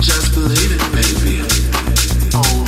Just believe it, baby. Oh.